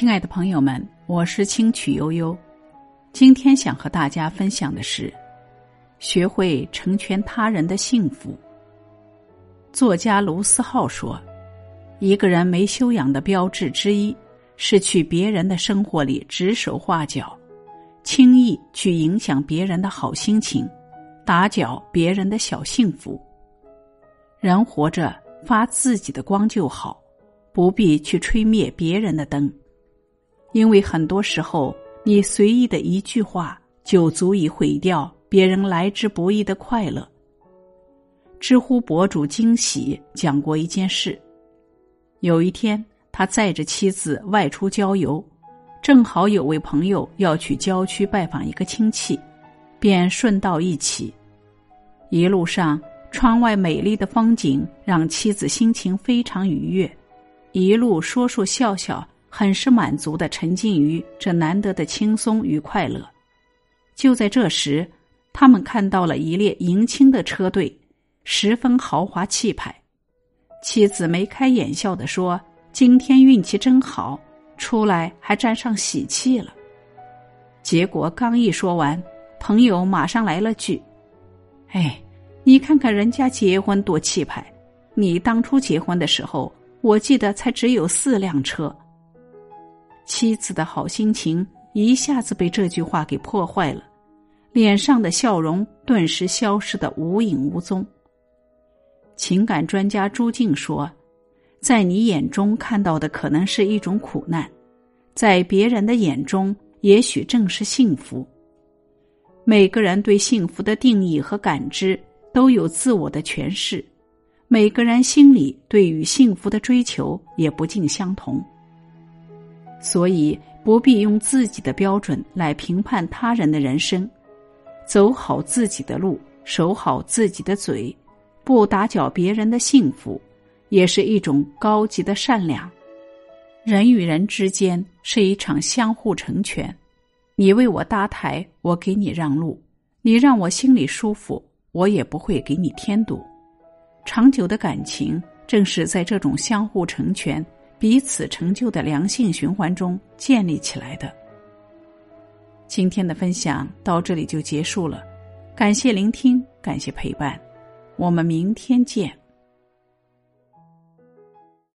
亲爱的朋友们，我是清曲悠悠。今天想和大家分享的是，学会成全他人的幸福。作家卢思浩说：“一个人没修养的标志之一，是去别人的生活里指手画脚，轻易去影响别人的好心情，打搅别人的小幸福。人活着发自己的光就好，不必去吹灭别人的灯。”因为很多时候，你随意的一句话就足以毁掉别人来之不易的快乐。知乎博主惊喜讲过一件事：有一天，他载着妻子外出郊游，正好有位朋友要去郊区拜访一个亲戚，便顺道一起。一路上，窗外美丽的风景让妻子心情非常愉悦，一路说说笑笑。很是满足的沉浸于这难得的轻松与快乐。就在这时，他们看到了一列迎亲的车队，十分豪华气派。妻子眉开眼笑的说：“今天运气真好，出来还沾上喜气了。”结果刚一说完，朋友马上来了句：“哎，你看看人家结婚多气派，你当初结婚的时候，我记得才只有四辆车。”妻子的好心情一下子被这句话给破坏了，脸上的笑容顿时消失的无影无踪。情感专家朱静说：“在你眼中看到的可能是一种苦难，在别人的眼中也许正是幸福。每个人对幸福的定义和感知都有自我的诠释，每个人心里对于幸福的追求也不尽相同。”所以不必用自己的标准来评判他人的人生，走好自己的路，守好自己的嘴，不打搅别人的幸福，也是一种高级的善良。人与人之间是一场相互成全，你为我搭台，我给你让路；你让我心里舒服，我也不会给你添堵。长久的感情正是在这种相互成全。彼此成就的良性循环中建立起来的。今天的分享到这里就结束了，感谢聆听，感谢陪伴，我们明天见。